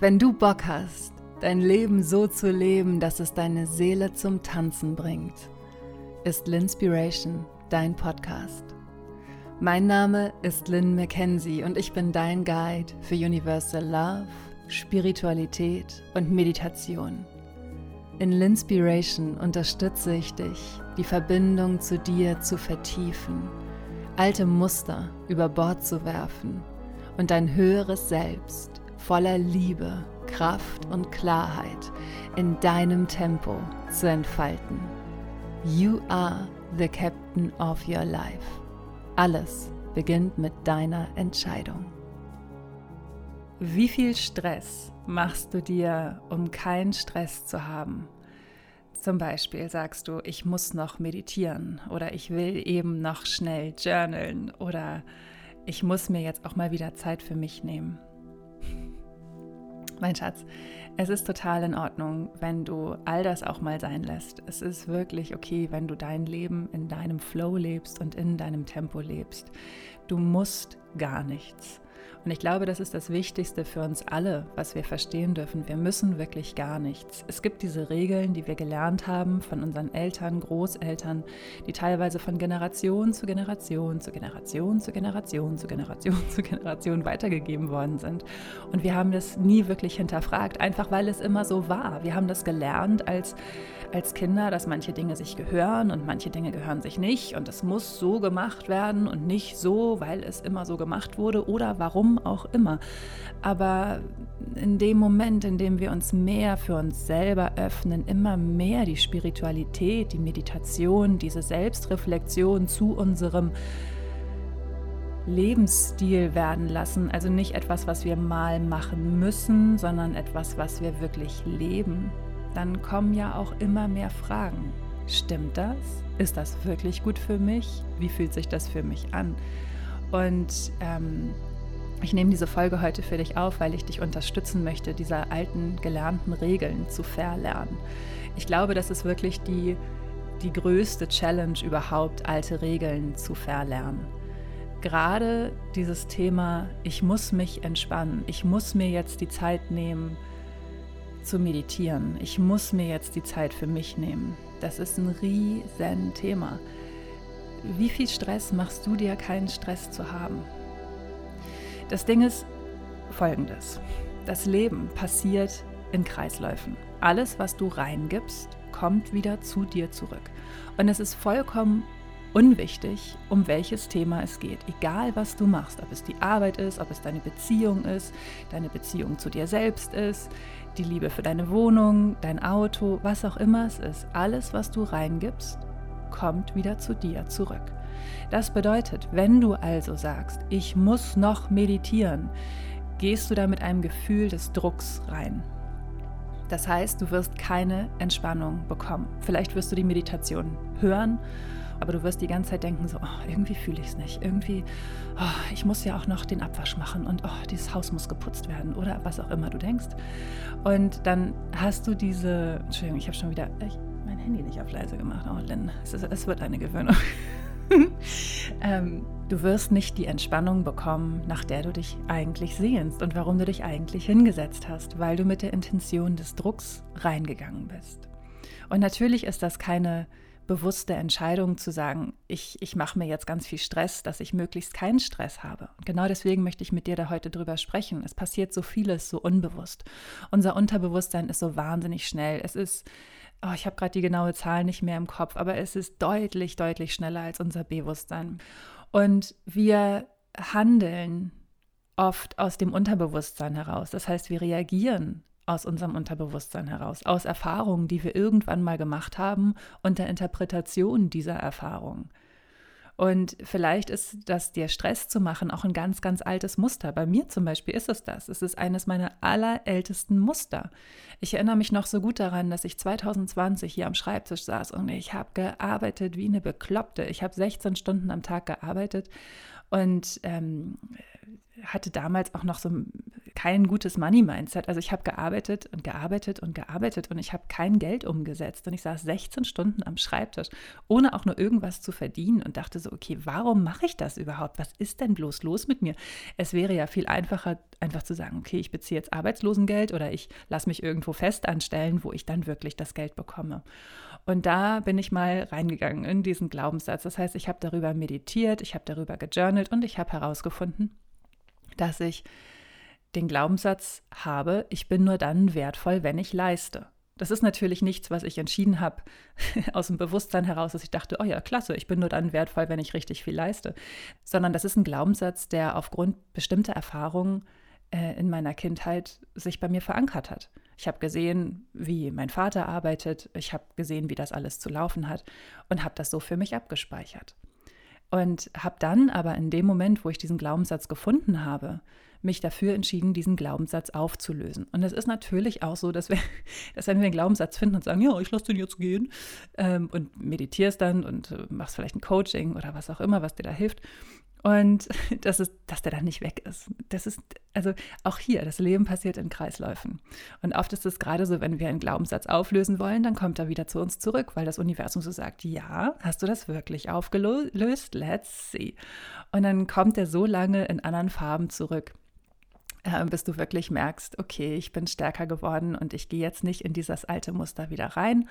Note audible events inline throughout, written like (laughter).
Wenn du Bock hast, dein Leben so zu leben, dass es deine Seele zum Tanzen bringt, ist Linspiration dein Podcast. Mein Name ist Lynn McKenzie und ich bin dein Guide für Universal Love, Spiritualität und Meditation. In Linspiration unterstütze ich dich, die Verbindung zu dir zu vertiefen, alte Muster über Bord zu werfen und dein höheres Selbst voller Liebe, Kraft und Klarheit in deinem Tempo zu entfalten. You are the captain of your life. Alles beginnt mit deiner Entscheidung. Wie viel Stress machst du dir, um keinen Stress zu haben? Zum Beispiel sagst du, ich muss noch meditieren oder ich will eben noch schnell journalen oder ich muss mir jetzt auch mal wieder Zeit für mich nehmen. Mein Schatz, es ist total in Ordnung, wenn du all das auch mal sein lässt. Es ist wirklich okay, wenn du dein Leben in deinem Flow lebst und in deinem Tempo lebst. Du musst gar nichts. Und ich glaube, das ist das Wichtigste für uns alle, was wir verstehen dürfen. Wir müssen wirklich gar nichts. Es gibt diese Regeln, die wir gelernt haben von unseren Eltern, Großeltern, die teilweise von Generation zu Generation zu Generation zu Generation zu Generation (laughs) zu Generation weitergegeben worden sind. Und wir haben das nie wirklich hinterfragt, einfach weil es immer so war. Wir haben das gelernt als, als Kinder, dass manche Dinge sich gehören und manche Dinge gehören sich nicht. Und es muss so gemacht werden und nicht so, weil es immer so gemacht wurde oder warum auch immer. Aber in dem Moment, in dem wir uns mehr für uns selber öffnen, immer mehr die Spiritualität, die Meditation, diese Selbstreflexion zu unserem Lebensstil werden lassen. Also nicht etwas, was wir mal machen müssen, sondern etwas, was wir wirklich leben. Dann kommen ja auch immer mehr Fragen. Stimmt das? Ist das wirklich gut für mich? Wie fühlt sich das für mich an? Und ähm, ich nehme diese Folge heute für dich auf, weil ich dich unterstützen möchte, diese alten gelernten Regeln zu verlernen. Ich glaube, das ist wirklich die, die größte Challenge überhaupt, alte Regeln zu verlernen. Gerade dieses Thema, ich muss mich entspannen, ich muss mir jetzt die Zeit nehmen zu meditieren, ich muss mir jetzt die Zeit für mich nehmen. Das ist ein riesen Thema. Wie viel Stress machst du dir, keinen Stress zu haben? Das Ding ist folgendes. Das Leben passiert in Kreisläufen. Alles, was du reingibst, kommt wieder zu dir zurück. Und es ist vollkommen unwichtig, um welches Thema es geht. Egal, was du machst, ob es die Arbeit ist, ob es deine Beziehung ist, deine Beziehung zu dir selbst ist, die Liebe für deine Wohnung, dein Auto, was auch immer es ist. Alles, was du reingibst, kommt wieder zu dir zurück. Das bedeutet, wenn du also sagst, ich muss noch meditieren, gehst du da mit einem Gefühl des Drucks rein. Das heißt, du wirst keine Entspannung bekommen. Vielleicht wirst du die Meditation hören, aber du wirst die ganze Zeit denken, so, oh, irgendwie fühle ich es nicht. Irgendwie, oh, ich muss ja auch noch den Abwasch machen und oh, dieses Haus muss geputzt werden oder was auch immer du denkst. Und dann hast du diese, Entschuldigung, ich habe schon wieder Handy nicht auf leise gemacht. Oh, Lynn, es, ist, es wird eine Gewöhnung. (laughs) ähm, du wirst nicht die Entspannung bekommen, nach der du dich eigentlich sehnst und warum du dich eigentlich hingesetzt hast, weil du mit der Intention des Drucks reingegangen bist. Und natürlich ist das keine bewusste Entscheidung zu sagen, ich, ich mache mir jetzt ganz viel Stress, dass ich möglichst keinen Stress habe. Und genau deswegen möchte ich mit dir da heute drüber sprechen. Es passiert so vieles so unbewusst. Unser Unterbewusstsein ist so wahnsinnig schnell. Es ist oh, ich habe gerade die genaue Zahl nicht mehr im Kopf, aber es ist deutlich, deutlich schneller als unser Bewusstsein. Und wir handeln oft aus dem Unterbewusstsein heraus. Das heißt, wir reagieren aus unserem Unterbewusstsein heraus, aus Erfahrungen, die wir irgendwann mal gemacht haben und der Interpretation dieser Erfahrungen. Und vielleicht ist das dir Stress zu machen auch ein ganz, ganz altes Muster. Bei mir zum Beispiel ist es das. Es ist eines meiner allerältesten Muster. Ich erinnere mich noch so gut daran, dass ich 2020 hier am Schreibtisch saß und ich habe gearbeitet wie eine Bekloppte. Ich habe 16 Stunden am Tag gearbeitet und ähm, hatte damals auch noch so kein gutes Money-Mindset. Also ich habe gearbeitet und gearbeitet und gearbeitet und ich habe kein Geld umgesetzt. Und ich saß 16 Stunden am Schreibtisch, ohne auch nur irgendwas zu verdienen und dachte so, okay, warum mache ich das überhaupt? Was ist denn bloß los mit mir? Es wäre ja viel einfacher, einfach zu sagen, okay, ich beziehe jetzt Arbeitslosengeld oder ich lasse mich irgendwo fest anstellen, wo ich dann wirklich das Geld bekomme. Und da bin ich mal reingegangen in diesen Glaubenssatz. Das heißt, ich habe darüber meditiert, ich habe darüber gejournalt und ich habe herausgefunden, dass ich den Glaubenssatz habe, ich bin nur dann wertvoll, wenn ich leiste. Das ist natürlich nichts, was ich entschieden habe (laughs) aus dem Bewusstsein heraus, dass ich dachte, oh ja, klasse, ich bin nur dann wertvoll, wenn ich richtig viel leiste, sondern das ist ein Glaubenssatz, der aufgrund bestimmter Erfahrungen äh, in meiner Kindheit sich bei mir verankert hat. Ich habe gesehen, wie mein Vater arbeitet, ich habe gesehen, wie das alles zu laufen hat und habe das so für mich abgespeichert. Und habe dann aber in dem Moment, wo ich diesen Glaubenssatz gefunden habe, mich dafür entschieden, diesen Glaubenssatz aufzulösen. Und es ist natürlich auch so, dass, wir, (laughs) dass wenn wir einen Glaubenssatz finden und sagen, ja, ich lasse den jetzt gehen ähm, und meditierst dann und äh, machst vielleicht ein Coaching oder was auch immer, was dir da hilft, und (laughs) das ist, dass der dann nicht weg ist. Das ist, also auch hier, das Leben passiert in Kreisläufen. Und oft ist es gerade so, wenn wir einen Glaubenssatz auflösen wollen, dann kommt er wieder zu uns zurück, weil das Universum so sagt, ja, hast du das wirklich aufgelöst? Let's see. Und dann kommt er so lange in anderen Farben zurück, äh, bis du wirklich merkst, okay, ich bin stärker geworden und ich gehe jetzt nicht in dieses alte Muster wieder rein.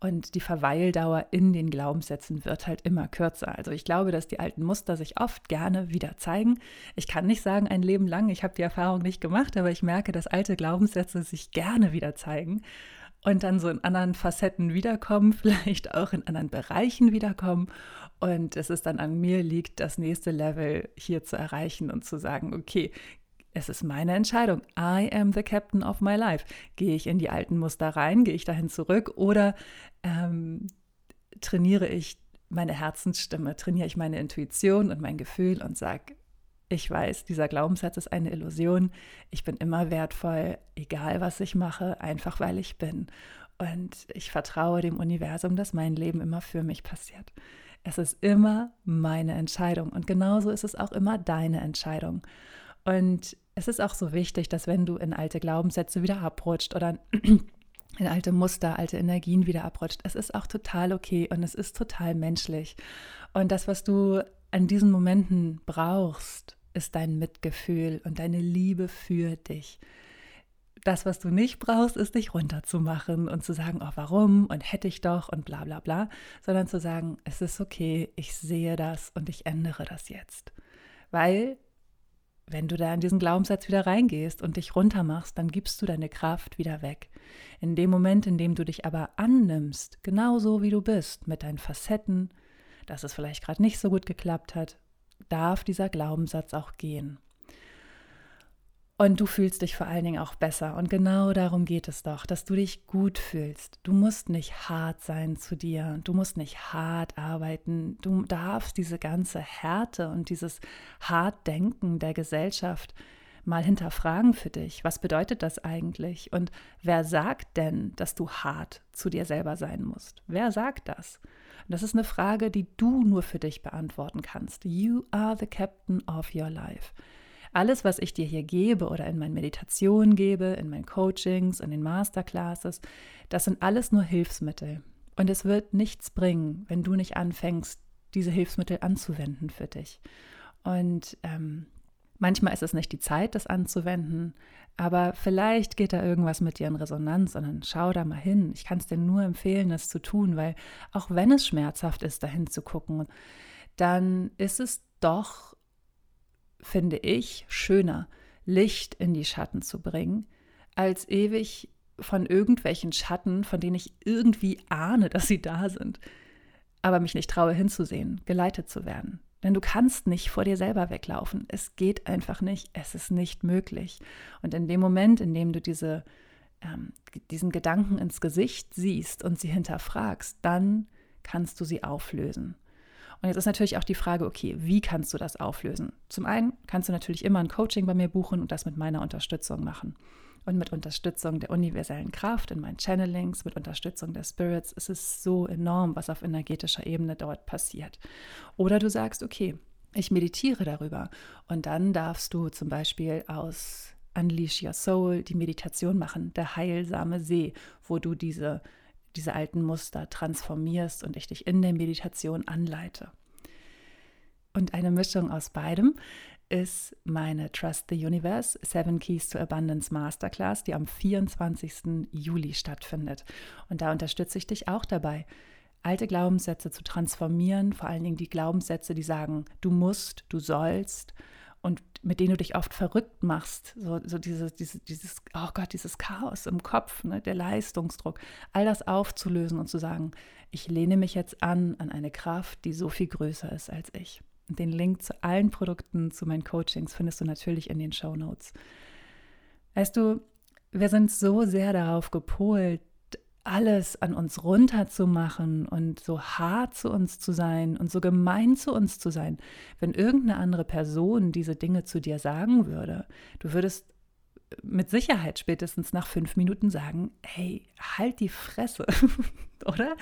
Und die Verweildauer in den Glaubenssätzen wird halt immer kürzer. Also ich glaube, dass die alten Muster sich oft gerne wieder zeigen. Ich kann nicht sagen ein Leben lang, ich habe die Erfahrung nicht gemacht, aber ich merke, dass alte Glaubenssätze sich gerne wieder zeigen und dann so in anderen Facetten wiederkommen, (laughs) vielleicht auch in anderen Bereichen wiederkommen. Und es ist dann an mir liegt, das nächste Level hier zu erreichen und zu sagen, okay, es ist meine Entscheidung. I am the captain of my life. Gehe ich in die alten Muster rein, gehe ich dahin zurück oder ähm, trainiere ich meine Herzensstimme, trainiere ich meine Intuition und mein Gefühl und sage, ich weiß, dieser Glaubenssatz ist eine Illusion. Ich bin immer wertvoll, egal was ich mache, einfach weil ich bin. Und ich vertraue dem Universum, dass mein Leben immer für mich passiert. Es ist immer meine Entscheidung und genauso ist es auch immer deine Entscheidung. Und es ist auch so wichtig, dass wenn du in alte Glaubenssätze wieder abrutscht oder (clears throat) in alte Muster, alte Energien wieder abrutscht, es ist auch total okay und es ist total menschlich. Und das, was du an diesen Momenten brauchst, ist dein Mitgefühl und deine Liebe für dich. Das, was du nicht brauchst, ist dich runterzumachen und zu sagen, oh, warum und hätte ich doch und bla bla bla, sondern zu sagen, es ist okay, ich sehe das und ich ändere das jetzt. Weil wenn du da in diesen Glaubenssatz wieder reingehst und dich runtermachst, dann gibst du deine Kraft wieder weg. In dem Moment, in dem du dich aber annimmst, genauso wie du bist, mit deinen Facetten, dass es vielleicht gerade nicht so gut geklappt hat, darf dieser Glaubenssatz auch gehen. Und du fühlst dich vor allen Dingen auch besser. Und genau darum geht es doch, dass du dich gut fühlst. Du musst nicht hart sein zu dir. Du musst nicht hart arbeiten. Du darfst diese ganze Härte und dieses Hartdenken der Gesellschaft mal hinterfragen für dich. Was bedeutet das eigentlich? Und wer sagt denn, dass du hart zu dir selber sein musst? Wer sagt das? Und das ist eine Frage, die du nur für dich beantworten kannst. You are the captain of your life. Alles, was ich dir hier gebe oder in meinen Meditationen gebe, in meinen Coachings, in den Masterclasses, das sind alles nur Hilfsmittel. Und es wird nichts bringen, wenn du nicht anfängst, diese Hilfsmittel anzuwenden für dich. Und ähm, manchmal ist es nicht die Zeit, das anzuwenden, aber vielleicht geht da irgendwas mit dir in Resonanz und dann schau da mal hin. Ich kann es dir nur empfehlen, das zu tun, weil auch wenn es schmerzhaft ist, dahin zu gucken, dann ist es doch finde ich, schöner, Licht in die Schatten zu bringen, als ewig von irgendwelchen Schatten, von denen ich irgendwie ahne, dass sie da sind, aber mich nicht traue hinzusehen, geleitet zu werden. Denn du kannst nicht vor dir selber weglaufen. Es geht einfach nicht. Es ist nicht möglich. Und in dem Moment, in dem du diese, ähm, diesen Gedanken ins Gesicht siehst und sie hinterfragst, dann kannst du sie auflösen. Und jetzt ist natürlich auch die Frage, okay, wie kannst du das auflösen? Zum einen kannst du natürlich immer ein Coaching bei mir buchen und das mit meiner Unterstützung machen. Und mit Unterstützung der universellen Kraft in meinen Channelings, mit Unterstützung der Spirits, ist es so enorm, was auf energetischer Ebene dort passiert. Oder du sagst, okay, Ich meditiere darüber. Und dann darfst du zum Beispiel aus Unleash Your Soul die Meditation machen, der heilsame See, wo du diese, diese alten Muster transformierst und ich dich in der Meditation anleite. Und eine Mischung aus beidem ist meine Trust the Universe Seven Keys to Abundance Masterclass, die am 24. Juli stattfindet. Und da unterstütze ich dich auch dabei, alte Glaubenssätze zu transformieren, vor allen Dingen die Glaubenssätze, die sagen, du musst, du sollst und mit denen du dich oft verrückt machst, so, so dieses, dieses, dieses, oh Gott, dieses Chaos im Kopf, ne, der Leistungsdruck, all das aufzulösen und zu sagen, ich lehne mich jetzt an an eine Kraft, die so viel größer ist als ich. Und den Link zu allen Produkten, zu meinen Coachings findest du natürlich in den Show Notes. Weißt du, wir sind so sehr darauf gepolt, alles an uns runterzumachen und so hart zu uns zu sein und so gemein zu uns zu sein. Wenn irgendeine andere Person diese Dinge zu dir sagen würde, du würdest mit Sicherheit spätestens nach fünf Minuten sagen, hey, halt die Fresse, (laughs) oder?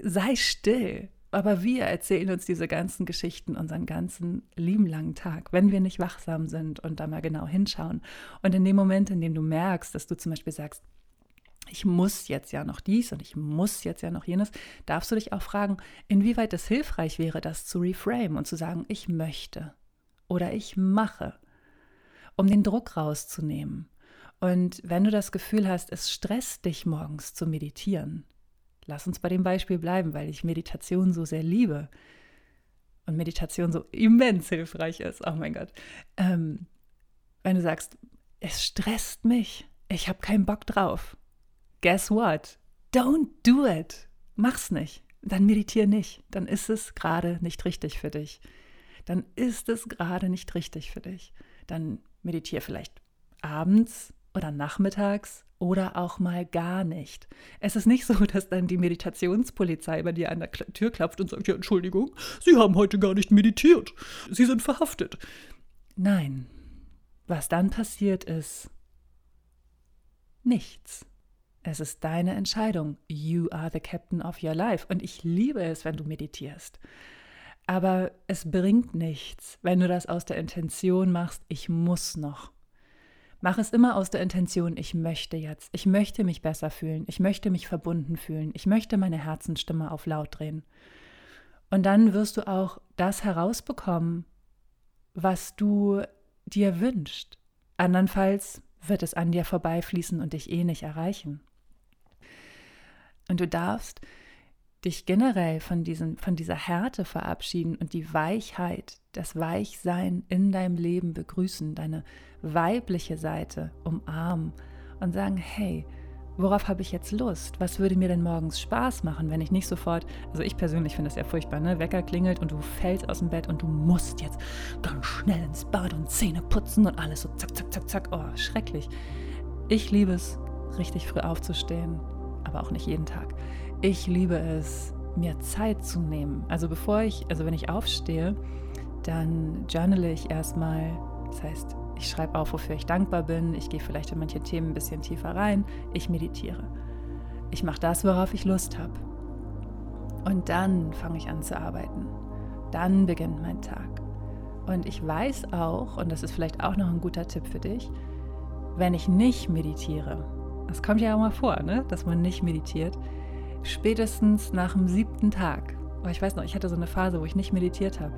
Sei still. Aber wir erzählen uns diese ganzen Geschichten unseren ganzen lieben langen Tag, wenn wir nicht wachsam sind und da mal genau hinschauen. Und in dem Moment, in dem du merkst, dass du zum Beispiel sagst, ich muss jetzt ja noch dies und ich muss jetzt ja noch jenes, darfst du dich auch fragen, inwieweit es hilfreich wäre, das zu reframe und zu sagen, ich möchte oder ich mache, um den Druck rauszunehmen. Und wenn du das Gefühl hast, es stresst dich morgens zu meditieren, lass uns bei dem Beispiel bleiben, weil ich Meditation so sehr liebe und Meditation so immens hilfreich ist, oh mein Gott. Ähm, wenn du sagst, es stresst mich, ich habe keinen Bock drauf, guess what? Don't do it. Mach's nicht. Dann meditiere nicht. Dann ist es gerade nicht richtig für dich. Dann ist es gerade nicht richtig für dich. Dann meditiere vielleicht abends oder nachmittags oder auch mal gar nicht. Es ist nicht so, (laughs) dass dann die Meditationspolizei bei dir an der Tür klopft und sagt, ja, Entschuldigung, Sie haben heute gar nicht meditiert. Sie sind verhaftet. Nein. Was dann passiert ist nichts. Es ist deine Entscheidung. You are the captain of your life. Und ich liebe es, wenn du meditierst. Aber es bringt nichts, wenn du das aus der Intention machst, ich muss noch. Mach es immer aus der Intention, ich möchte jetzt. Ich möchte mich besser fühlen. Ich möchte mich verbunden fühlen. Ich möchte meine Herzensstimme auf laut drehen. Und dann wirst du auch das herausbekommen, was du dir wünschst. Andernfalls wird es an dir vorbeifließen und dich eh nicht erreichen. Und du darfst dich generell von, diesen, von dieser Härte verabschieden und die Weichheit, das Weichsein in deinem Leben begrüßen, deine weibliche Seite umarmen und sagen, hey, worauf habe ich jetzt Lust? Was würde mir denn morgens Spaß machen, wenn ich nicht sofort, also ich persönlich finde das ja furchtbar, ne? Wecker klingelt und du fällst aus dem Bett und du musst jetzt ganz schnell ins Bad und Zähne putzen und alles so zack, zack, zack, zack. Oh, schrecklich. Ich liebe es, richtig früh aufzustehen, aber auch nicht jeden Tag. Ich liebe es, mir Zeit zu nehmen. Also bevor ich, also wenn ich aufstehe, dann journale ich erstmal. Das heißt, ich schreibe auf, wofür ich dankbar bin. Ich gehe vielleicht in manche Themen ein bisschen tiefer rein. Ich meditiere. Ich mache das, worauf ich Lust habe. Und dann fange ich an zu arbeiten. Dann beginnt mein Tag. Und ich weiß auch, und das ist vielleicht auch noch ein guter Tipp für dich, wenn ich nicht meditiere, das kommt ja auch mal vor, ne? dass man nicht meditiert. Spätestens nach dem siebten Tag. Oh, ich weiß noch, ich hatte so eine Phase, wo ich nicht meditiert habe.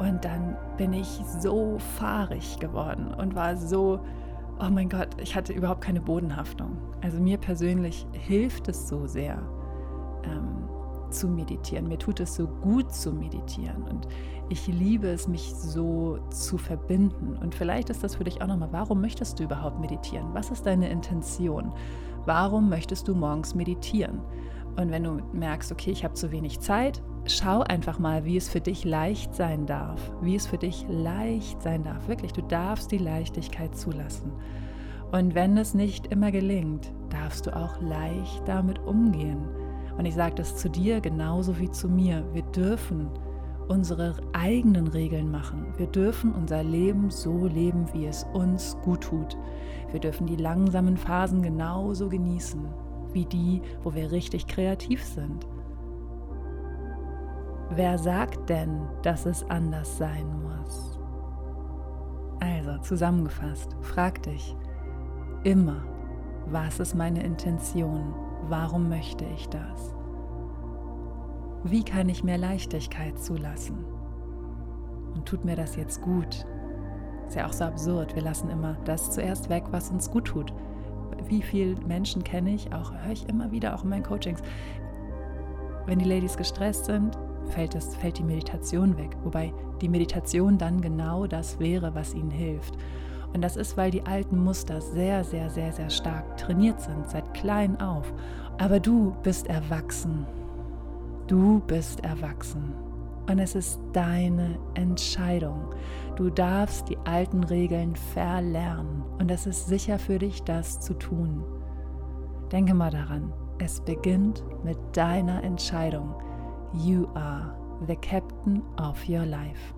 Und dann bin ich so fahrig geworden und war so, oh mein Gott, ich hatte überhaupt keine Bodenhaftung. Also mir persönlich hilft es so sehr. Ähm, zu meditieren. Mir tut es so gut zu meditieren und ich liebe es, mich so zu verbinden. Und vielleicht ist das für dich auch nochmal, warum möchtest du überhaupt meditieren? Was ist deine Intention? Warum möchtest du morgens meditieren? Und wenn du merkst, okay, ich habe zu wenig Zeit, schau einfach mal, wie es für dich leicht sein darf. Wie es für dich leicht sein darf. Wirklich, du darfst die Leichtigkeit zulassen. Und wenn es nicht immer gelingt, darfst du auch leicht damit umgehen. Und ich sage das zu dir genauso wie zu mir. Wir dürfen unsere eigenen Regeln machen. Wir dürfen unser Leben so leben, wie es uns gut tut. Wir dürfen die langsamen Phasen genauso genießen wie die, wo wir richtig kreativ sind. Wer sagt denn, dass es anders sein muss? Also zusammengefasst, frag dich immer, was ist meine Intention? Warum möchte ich das? Wie kann ich mehr Leichtigkeit zulassen? Und tut mir das jetzt gut? Ist ja auch so absurd. Wir lassen immer das zuerst weg, was uns gut tut. Wie viele Menschen kenne ich, auch höre ich immer wieder, auch in meinen Coachings. Wenn die Ladies gestresst sind, fällt, das, fällt die Meditation weg. Wobei die Meditation dann genau das wäre, was ihnen hilft. Und das ist, weil die alten Muster sehr, sehr, sehr, sehr stark trainiert sind, seit klein auf. Aber du bist erwachsen. Du bist erwachsen und es ist deine Entscheidung. Du darfst die alten Regeln verlernen und es ist sicher für dich, das zu tun. Denke mal daran, es beginnt mit deiner Entscheidung. You are the captain of your life.